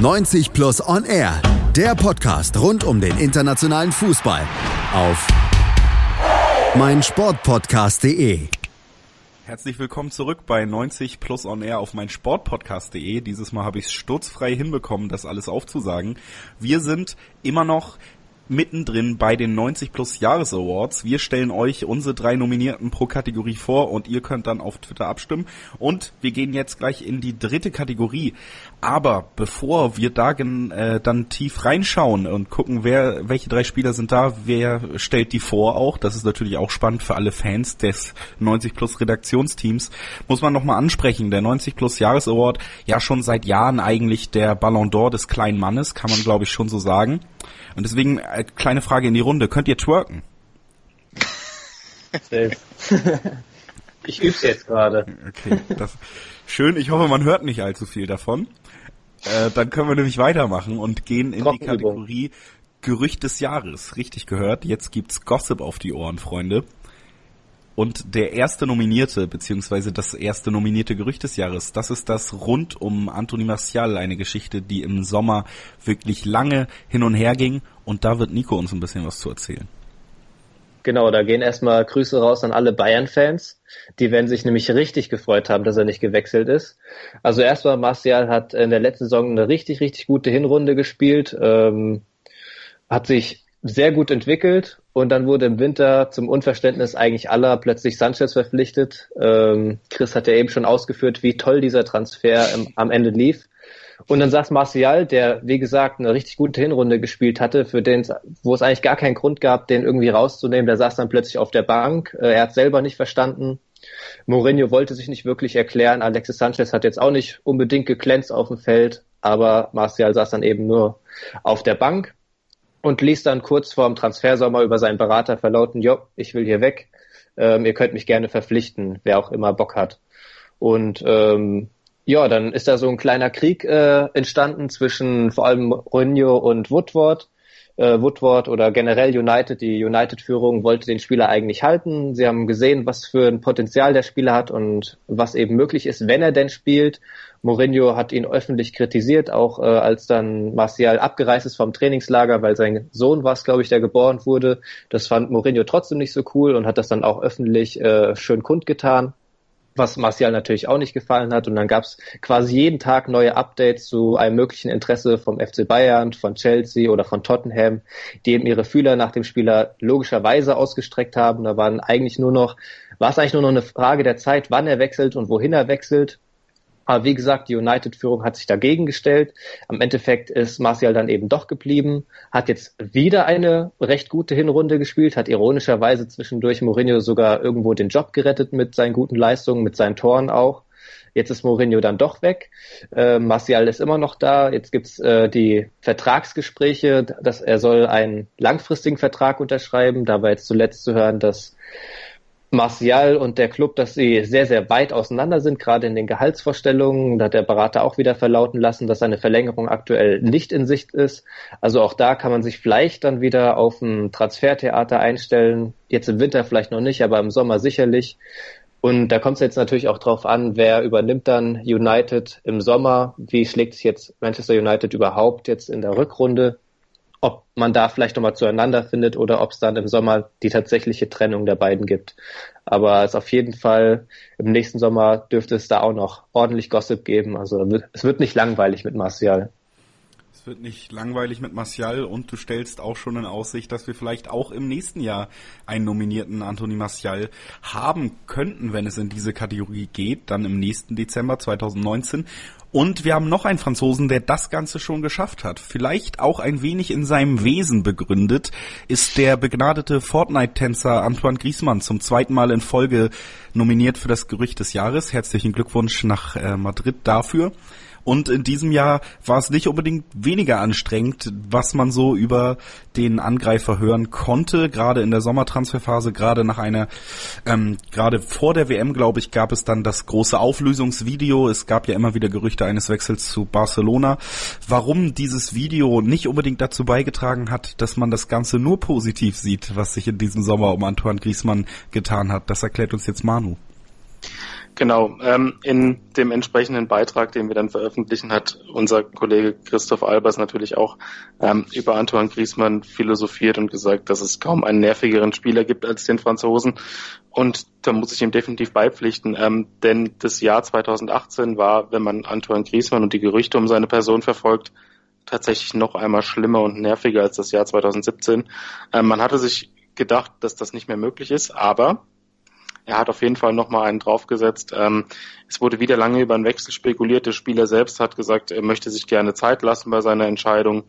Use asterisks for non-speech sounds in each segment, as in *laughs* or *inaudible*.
90 Plus On Air, der Podcast rund um den internationalen Fußball auf meinsportpodcast.de. Herzlich willkommen zurück bei 90 Plus On Air auf meinsportpodcast.de. Dieses Mal habe ich es sturzfrei hinbekommen, das alles aufzusagen. Wir sind immer noch mittendrin bei den 90 Plus Jahres Awards. Wir stellen euch unsere drei Nominierten pro Kategorie vor und ihr könnt dann auf Twitter abstimmen. Und wir gehen jetzt gleich in die dritte Kategorie. Aber bevor wir da äh, dann tief reinschauen und gucken, wer, welche drei Spieler sind da, wer stellt die vor auch, das ist natürlich auch spannend für alle Fans des 90 Plus Redaktionsteams, muss man nochmal ansprechen. Der 90 Plus Jahres Award, ja schon seit Jahren eigentlich der Ballon d'Or des kleinen Mannes, kann man glaube ich schon so sagen. Und deswegen äh, kleine Frage in die Runde. Könnt ihr twerken? Safe. *laughs* ich üb's jetzt gerade. Okay, das, schön. Ich hoffe, man hört nicht allzu viel davon. Äh, dann können wir nämlich weitermachen und gehen in die Kategorie Gerücht des Jahres. Richtig gehört. Jetzt gibt's Gossip auf die Ohren, Freunde. Und der erste Nominierte, beziehungsweise das erste nominierte Gerücht des Jahres, das ist das rund um Anthony Martial, eine Geschichte, die im Sommer wirklich lange hin und her ging. Und da wird Nico uns ein bisschen was zu erzählen. Genau, da gehen erstmal Grüße raus an alle Bayern-Fans. Die werden sich nämlich richtig gefreut haben, dass er nicht gewechselt ist. Also erstmal, Martial hat in der letzten Saison eine richtig, richtig gute Hinrunde gespielt, ähm, hat sich sehr gut entwickelt und dann wurde im Winter zum Unverständnis eigentlich aller plötzlich Sanchez verpflichtet. Ähm, Chris hat ja eben schon ausgeführt, wie toll dieser Transfer im, am Ende lief. Und dann saß Martial, der, wie gesagt, eine richtig gute Hinrunde gespielt hatte, für den, wo es eigentlich gar keinen Grund gab, den irgendwie rauszunehmen. Der saß dann plötzlich auf der Bank. Äh, er hat selber nicht verstanden. Mourinho wollte sich nicht wirklich erklären. Alexis Sanchez hat jetzt auch nicht unbedingt geglänzt auf dem Feld, aber Martial saß dann eben nur auf der Bank und ließ dann kurz vorm Transfersommer über seinen Berater verlauten, jo, ich will hier weg, ähm, ihr könnt mich gerne verpflichten, wer auch immer Bock hat. Und ähm, ja, dann ist da so ein kleiner Krieg äh, entstanden zwischen vor allem Mourinho und Woodward. Äh, Woodward oder generell United, die United-Führung wollte den Spieler eigentlich halten. Sie haben gesehen, was für ein Potenzial der Spieler hat und was eben möglich ist, wenn er denn spielt. Mourinho hat ihn öffentlich kritisiert, auch äh, als dann Martial abgereist ist vom Trainingslager, weil sein Sohn war es, glaube ich, der geboren wurde. Das fand Mourinho trotzdem nicht so cool und hat das dann auch öffentlich äh, schön kundgetan was Martial natürlich auch nicht gefallen hat. Und dann gab es quasi jeden Tag neue Updates zu einem möglichen Interesse vom FC Bayern, von Chelsea oder von Tottenham, die eben ihre Fühler nach dem Spieler logischerweise ausgestreckt haben. Da waren eigentlich nur noch, war es eigentlich nur noch eine Frage der Zeit, wann er wechselt und wohin er wechselt. Aber wie gesagt, die United-Führung hat sich dagegen gestellt. Am Endeffekt ist Martial dann eben doch geblieben, hat jetzt wieder eine recht gute Hinrunde gespielt, hat ironischerweise zwischendurch Mourinho sogar irgendwo den Job gerettet mit seinen guten Leistungen, mit seinen Toren auch. Jetzt ist Mourinho dann doch weg. Äh, Martial ist immer noch da. Jetzt gibt's äh, die Vertragsgespräche, dass er soll einen langfristigen Vertrag unterschreiben. Da war jetzt zuletzt zu hören, dass Martial und der Club, dass sie sehr, sehr weit auseinander sind, gerade in den Gehaltsvorstellungen. Da hat der Berater auch wieder verlauten lassen, dass eine Verlängerung aktuell nicht in Sicht ist. Also auch da kann man sich vielleicht dann wieder auf ein Transfertheater einstellen. Jetzt im Winter vielleicht noch nicht, aber im Sommer sicherlich. Und da kommt es jetzt natürlich auch drauf an, wer übernimmt dann United im Sommer? Wie schlägt sich jetzt Manchester United überhaupt jetzt in der Rückrunde? Ob man da vielleicht nochmal zueinander findet oder ob es dann im Sommer die tatsächliche Trennung der beiden gibt. Aber es auf jeden Fall im nächsten Sommer dürfte es da auch noch ordentlich Gossip geben. Also es wird nicht langweilig mit Martial. Es wird nicht langweilig mit Martial und du stellst auch schon in Aussicht, dass wir vielleicht auch im nächsten Jahr einen nominierten Anthony Martial haben könnten, wenn es in diese Kategorie geht, dann im nächsten Dezember 2019. Und wir haben noch einen Franzosen, der das Ganze schon geschafft hat. Vielleicht auch ein wenig in seinem Wesen begründet, ist der begnadete Fortnite-Tänzer Antoine Griezmann zum zweiten Mal in Folge nominiert für das Gerücht des Jahres. Herzlichen Glückwunsch nach äh, Madrid dafür. Und in diesem Jahr war es nicht unbedingt weniger anstrengend, was man so über den Angreifer hören konnte. Gerade in der Sommertransferphase, gerade nach einer, ähm, gerade vor der WM, glaube ich, gab es dann das große Auflösungsvideo. Es gab ja immer wieder Gerüchte eines Wechsels zu Barcelona. Warum dieses Video nicht unbedingt dazu beigetragen hat, dass man das Ganze nur positiv sieht, was sich in diesem Sommer um Antoine Griezmann getan hat, das erklärt uns jetzt Manu. Genau, ähm, in dem entsprechenden Beitrag, den wir dann veröffentlichen, hat unser Kollege Christoph Albers natürlich auch ähm, über Antoine Griezmann philosophiert und gesagt, dass es kaum einen nervigeren Spieler gibt als den Franzosen. Und da muss ich ihm definitiv beipflichten, ähm, denn das Jahr 2018 war, wenn man Antoine Griezmann und die Gerüchte um seine Person verfolgt, tatsächlich noch einmal schlimmer und nerviger als das Jahr 2017. Ähm, man hatte sich gedacht, dass das nicht mehr möglich ist, aber er hat auf jeden Fall nochmal einen draufgesetzt. Ähm, es wurde wieder lange über einen Wechsel spekuliert. Der Spieler selbst hat gesagt, er möchte sich gerne Zeit lassen bei seiner Entscheidung.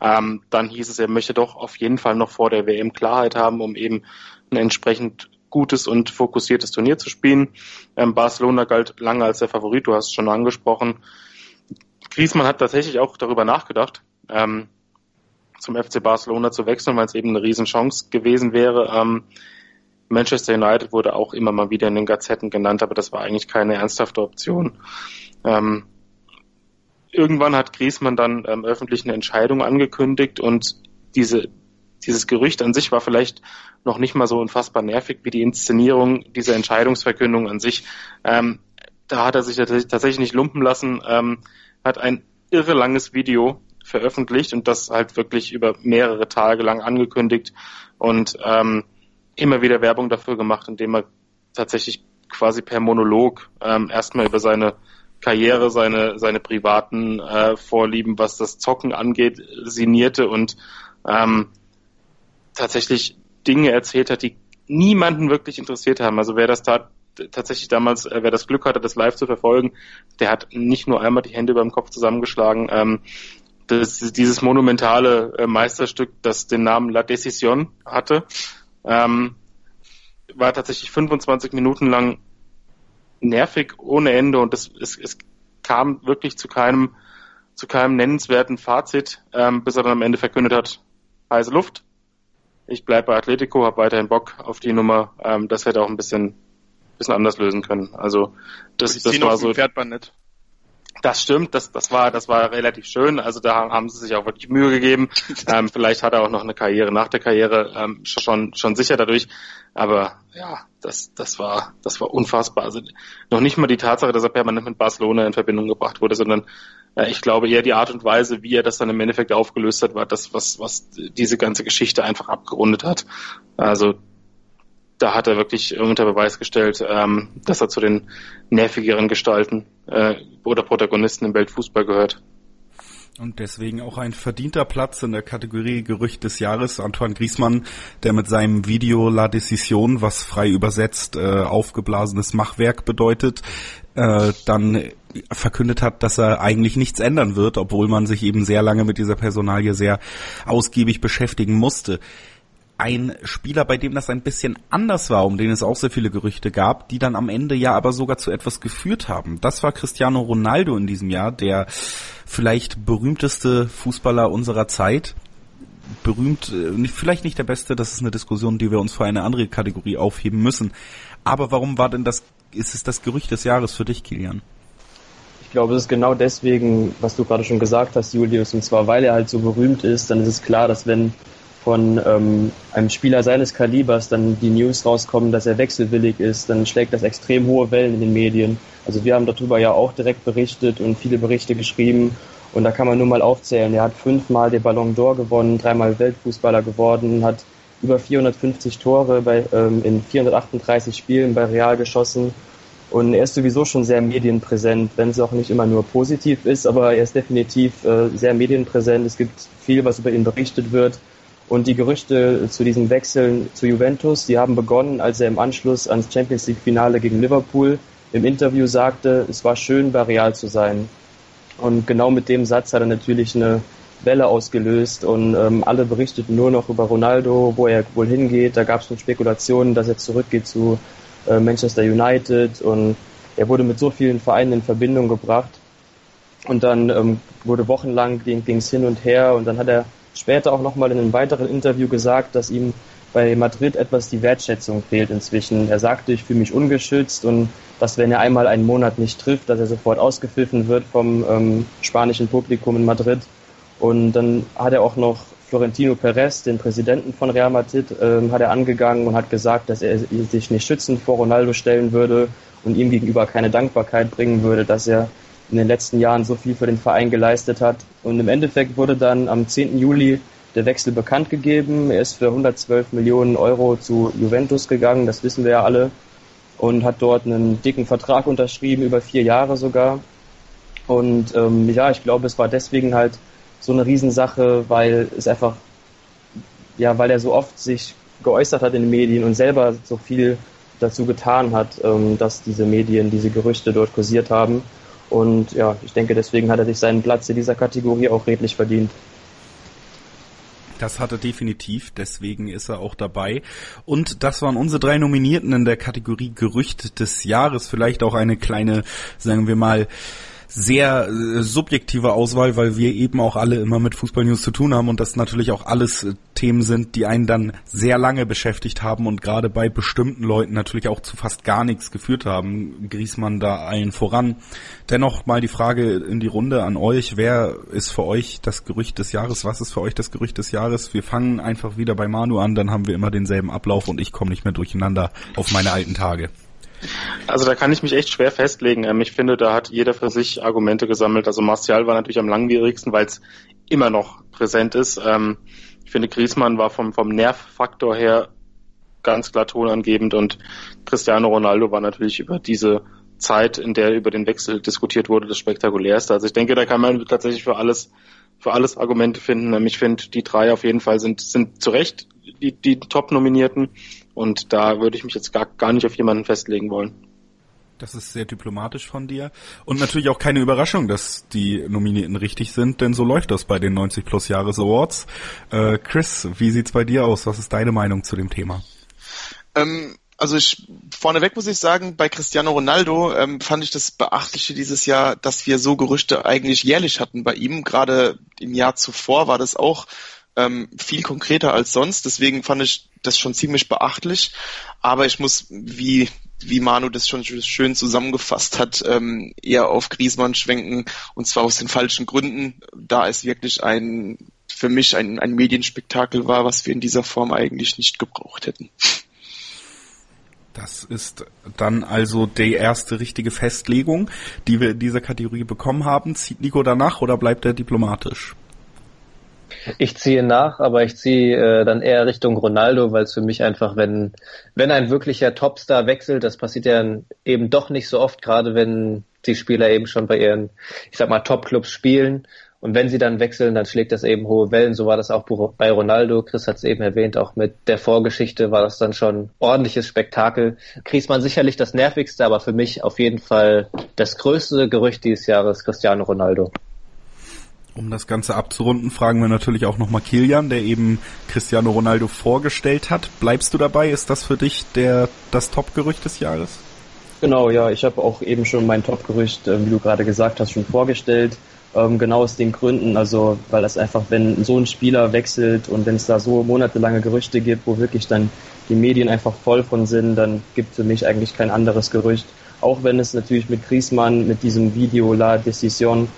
Ähm, dann hieß es, er möchte doch auf jeden Fall noch vor der WM Klarheit haben, um eben ein entsprechend gutes und fokussiertes Turnier zu spielen. Ähm, Barcelona galt lange als der Favorit, du hast es schon angesprochen. Griezmann hat tatsächlich auch darüber nachgedacht, ähm, zum FC Barcelona zu wechseln, weil es eben eine Riesenchance gewesen wäre. Manchester United wurde auch immer mal wieder in den Gazetten genannt, aber das war eigentlich keine ernsthafte Option. Ähm, irgendwann hat Griezmann dann ähm, öffentlich eine Entscheidung angekündigt und diese, dieses Gerücht an sich war vielleicht noch nicht mal so unfassbar nervig wie die Inszenierung dieser Entscheidungsverkündung an sich. Ähm, da hat er sich tatsächlich nicht lumpen lassen, ähm, hat ein irre langes Video veröffentlicht und das halt wirklich über mehrere Tage lang angekündigt und ähm, immer wieder Werbung dafür gemacht, indem er tatsächlich quasi per Monolog ähm, erstmal über seine Karriere, seine, seine privaten äh, Vorlieben, was das Zocken angeht, sinnierte und ähm, tatsächlich Dinge erzählt hat, die niemanden wirklich interessiert haben. Also wer das tat, tatsächlich damals, äh, wer das Glück hatte, das live zu verfolgen, der hat nicht nur einmal die Hände über dem Kopf zusammengeschlagen. Ähm, das, dieses monumentale äh, Meisterstück, das den Namen La Decision hatte, ähm, war tatsächlich 25 Minuten lang nervig ohne Ende und es, es, es kam wirklich zu keinem zu keinem nennenswerten Fazit, ähm, bis er dann am Ende verkündet hat, heiße Luft. Ich bleibe bei Atletico, habe weiterhin Bock auf die Nummer. Ähm, das hätte auch ein bisschen bisschen anders lösen können. Also das, das war so. Fährt man nicht. Das stimmt, das, das war, das war relativ schön. Also da haben sie sich auch wirklich Mühe gegeben. *laughs* ähm, vielleicht hat er auch noch eine Karriere nach der Karriere ähm, schon, schon sicher dadurch. Aber ja, das, das war, das war unfassbar. Also noch nicht mal die Tatsache, dass er permanent mit Barcelona in Verbindung gebracht wurde, sondern äh, ich glaube eher die Art und Weise, wie er das dann im Endeffekt aufgelöst hat, war das, was, was diese ganze Geschichte einfach abgerundet hat. Also da hat er wirklich unter Beweis gestellt, ähm, dass er zu den nervigeren Gestalten äh, oder Protagonisten im Weltfußball gehört. Und deswegen auch ein verdienter Platz in der Kategorie Gerücht des Jahres. Antoine Griezmann, der mit seinem Video La Decision, was frei übersetzt äh, aufgeblasenes Machwerk bedeutet, äh, dann verkündet hat, dass er eigentlich nichts ändern wird, obwohl man sich eben sehr lange mit dieser Personalie sehr ausgiebig beschäftigen musste ein Spieler, bei dem das ein bisschen anders war, um den es auch sehr viele Gerüchte gab, die dann am Ende ja aber sogar zu etwas geführt haben. Das war Cristiano Ronaldo in diesem Jahr, der vielleicht berühmteste Fußballer unserer Zeit. Berühmt, äh, vielleicht nicht der beste, das ist eine Diskussion, die wir uns für eine andere Kategorie aufheben müssen. Aber warum war denn das, ist es das Gerücht des Jahres für dich, Kilian? Ich glaube, es ist genau deswegen, was du gerade schon gesagt hast, Julius, und zwar weil er halt so berühmt ist, dann ist es klar, dass wenn von ähm, einem Spieler seines Kalibers dann die News rauskommen, dass er wechselwillig ist, dann schlägt das extrem hohe Wellen in den Medien. Also wir haben darüber ja auch direkt berichtet und viele Berichte geschrieben und da kann man nur mal aufzählen. Er hat fünfmal den Ballon d'Or gewonnen, dreimal Weltfußballer geworden, hat über 450 Tore bei, ähm, in 438 Spielen bei Real geschossen und er ist sowieso schon sehr medienpräsent, wenn es auch nicht immer nur positiv ist, aber er ist definitiv äh, sehr medienpräsent. Es gibt viel, was über ihn berichtet wird. Und die Gerüchte zu diesen Wechseln zu Juventus, die haben begonnen, als er im Anschluss ans Champions League Finale gegen Liverpool im Interview sagte, es war schön, bei Real zu sein. Und genau mit dem Satz hat er natürlich eine Welle ausgelöst und ähm, alle berichteten nur noch über Ronaldo, wo er wohl hingeht. Da gab es schon Spekulationen, dass er zurückgeht zu äh, Manchester United und er wurde mit so vielen Vereinen in Verbindung gebracht. Und dann ähm, wurde wochenlang ging es hin und her und dann hat er später auch nochmal in einem weiteren Interview gesagt, dass ihm bei Madrid etwas die Wertschätzung fehlt inzwischen. Er sagte, ich fühle mich ungeschützt und dass wenn er einmal einen Monat nicht trifft, dass er sofort ausgepfiffen wird vom ähm, spanischen Publikum in Madrid. Und dann hat er auch noch Florentino Perez, den Präsidenten von Real Madrid, ähm, hat er angegangen und hat gesagt, dass er sich nicht schützend vor Ronaldo stellen würde und ihm gegenüber keine Dankbarkeit bringen würde, dass er in den letzten Jahren so viel für den Verein geleistet hat. Und im Endeffekt wurde dann am 10. Juli der Wechsel bekannt gegeben. Er ist für 112 Millionen Euro zu Juventus gegangen, das wissen wir ja alle, und hat dort einen dicken Vertrag unterschrieben, über vier Jahre sogar. Und ähm, ja, ich glaube, es war deswegen halt so eine Riesensache, weil es einfach, ja, weil er so oft sich geäußert hat in den Medien und selber so viel dazu getan hat, ähm, dass diese Medien diese Gerüchte dort kursiert haben. Und ja, ich denke, deswegen hat er sich seinen Platz in dieser Kategorie auch redlich verdient. Das hat er definitiv, deswegen ist er auch dabei. Und das waren unsere drei Nominierten in der Kategorie Gerücht des Jahres. Vielleicht auch eine kleine, sagen wir mal, sehr äh, subjektive Auswahl, weil wir eben auch alle immer mit Fußball News zu tun haben und das natürlich auch alles äh, Themen sind, die einen dann sehr lange beschäftigt haben und gerade bei bestimmten Leuten natürlich auch zu fast gar nichts geführt haben. Griesmann da allen voran. Dennoch mal die Frage in die Runde an euch. Wer ist für euch das Gerücht des Jahres? Was ist für euch das Gerücht des Jahres? Wir fangen einfach wieder bei Manu an, dann haben wir immer denselben Ablauf und ich komme nicht mehr durcheinander auf meine alten Tage. Also da kann ich mich echt schwer festlegen. Ähm, ich finde, da hat jeder für sich Argumente gesammelt. Also Martial war natürlich am langwierigsten, weil es immer noch präsent ist. Ähm, ich finde, Griezmann war vom, vom Nervfaktor her ganz klar tonangebend und Cristiano Ronaldo war natürlich über diese Zeit, in der über den Wechsel diskutiert wurde, das spektakulärste. Also ich denke, da kann man tatsächlich für alles, für alles Argumente finden. Ähm, ich finde, die drei auf jeden Fall sind, sind zu Recht die, die Top-Nominierten. Und da würde ich mich jetzt gar, gar nicht auf jemanden festlegen wollen. Das ist sehr diplomatisch von dir. Und natürlich auch keine Überraschung, dass die Nominierten richtig sind, denn so läuft das bei den 90 Plus Jahres Awards. Äh, Chris, wie sieht's bei dir aus? Was ist deine Meinung zu dem Thema? Ähm, also ich vorneweg muss ich sagen, bei Cristiano Ronaldo ähm, fand ich das Beachtliche dieses Jahr, dass wir so Gerüchte eigentlich jährlich hatten bei ihm. Gerade im Jahr zuvor war das auch ähm, viel konkreter als sonst. Deswegen fand ich das schon ziemlich beachtlich. Aber ich muss, wie wie Manu das schon schön zusammengefasst hat, ähm, eher auf Griesmann schwenken und zwar aus den falschen Gründen, da es wirklich ein für mich ein, ein Medienspektakel war, was wir in dieser Form eigentlich nicht gebraucht hätten. Das ist dann also die erste richtige Festlegung, die wir in dieser Kategorie bekommen haben. Zieht Nico danach oder bleibt er diplomatisch? Ich ziehe nach, aber ich ziehe äh, dann eher Richtung Ronaldo, weil es für mich einfach, wenn, wenn ein wirklicher Topstar wechselt, das passiert ja eben doch nicht so oft, gerade wenn die Spieler eben schon bei ihren, ich sag mal, Top-Clubs spielen. Und wenn sie dann wechseln, dann schlägt das eben hohe Wellen. So war das auch bei Ronaldo. Chris hat es eben erwähnt, auch mit der Vorgeschichte war das dann schon ordentliches Spektakel. Griezmann sicherlich das nervigste, aber für mich auf jeden Fall das größte Gerücht dieses Jahres, Cristiano Ronaldo. Um das Ganze abzurunden, fragen wir natürlich auch nochmal Kilian, der eben Cristiano Ronaldo vorgestellt hat. Bleibst du dabei? Ist das für dich der, das Top-Gerücht des Jahres? Genau, ja. Ich habe auch eben schon mein Top-Gerücht, äh, wie du gerade gesagt hast, schon vorgestellt. Ähm, genau aus den Gründen, also weil das einfach, wenn so ein Spieler wechselt und wenn es da so monatelange Gerüchte gibt, wo wirklich dann die Medien einfach voll von sind, dann gibt für mich eigentlich kein anderes Gerücht. Auch wenn es natürlich mit Griezmann, mit diesem Video La Decision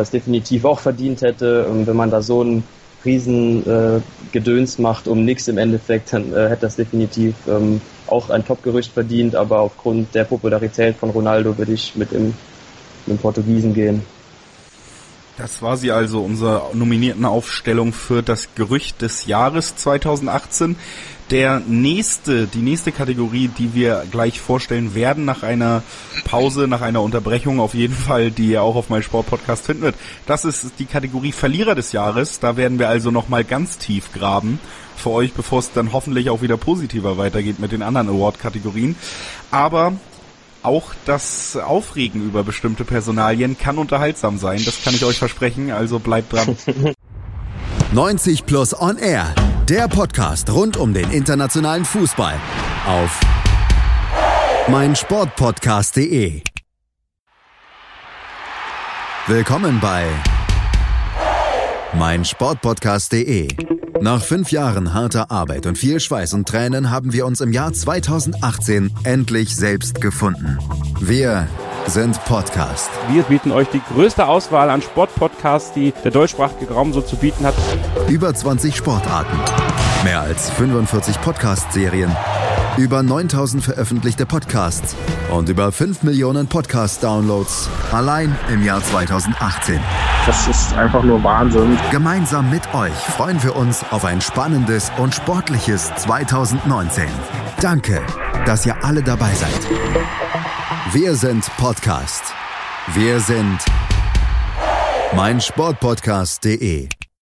es definitiv auch verdient hätte. Und wenn man da so ein riesen äh, macht um nichts im Endeffekt, dann äh, hätte das definitiv ähm, auch ein Top-Gerücht verdient, aber aufgrund der Popularität von Ronaldo würde ich mit dem, mit dem Portugiesen gehen. Das war sie also, unsere nominierten Aufstellung für das Gerücht des Jahres 2018 der nächste, die nächste Kategorie, die wir gleich vorstellen werden nach einer Pause, nach einer Unterbrechung auf jeden Fall, die ihr auch auf meinem Sportpodcast finden wird. Das ist die Kategorie Verlierer des Jahres. Da werden wir also nochmal ganz tief graben für euch, bevor es dann hoffentlich auch wieder positiver weitergeht mit den anderen Award-Kategorien. Aber auch das Aufregen über bestimmte Personalien kann unterhaltsam sein. Das kann ich euch versprechen. Also bleibt dran. *laughs* *laughs* 90 Plus On Air, der Podcast rund um den internationalen Fußball auf meinsportpodcast.de. Willkommen bei meinsportpodcast.de. Nach fünf Jahren harter Arbeit und viel Schweiß und Tränen haben wir uns im Jahr 2018 endlich selbst gefunden. Wir sind Podcast. Wir bieten euch die größte Auswahl an Sportpodcasts, die der deutschsprachige Raum so zu bieten hat. Über 20 Sportarten, mehr als 45 Podcast-Serien, über 9000 veröffentlichte Podcasts und über 5 Millionen Podcast-Downloads allein im Jahr 2018. Das ist einfach nur Wahnsinn. Gemeinsam mit euch freuen wir uns auf ein spannendes und sportliches 2019. Danke, dass ihr alle dabei seid. Wir sind Podcast. Wir sind meinsportpodcast.de.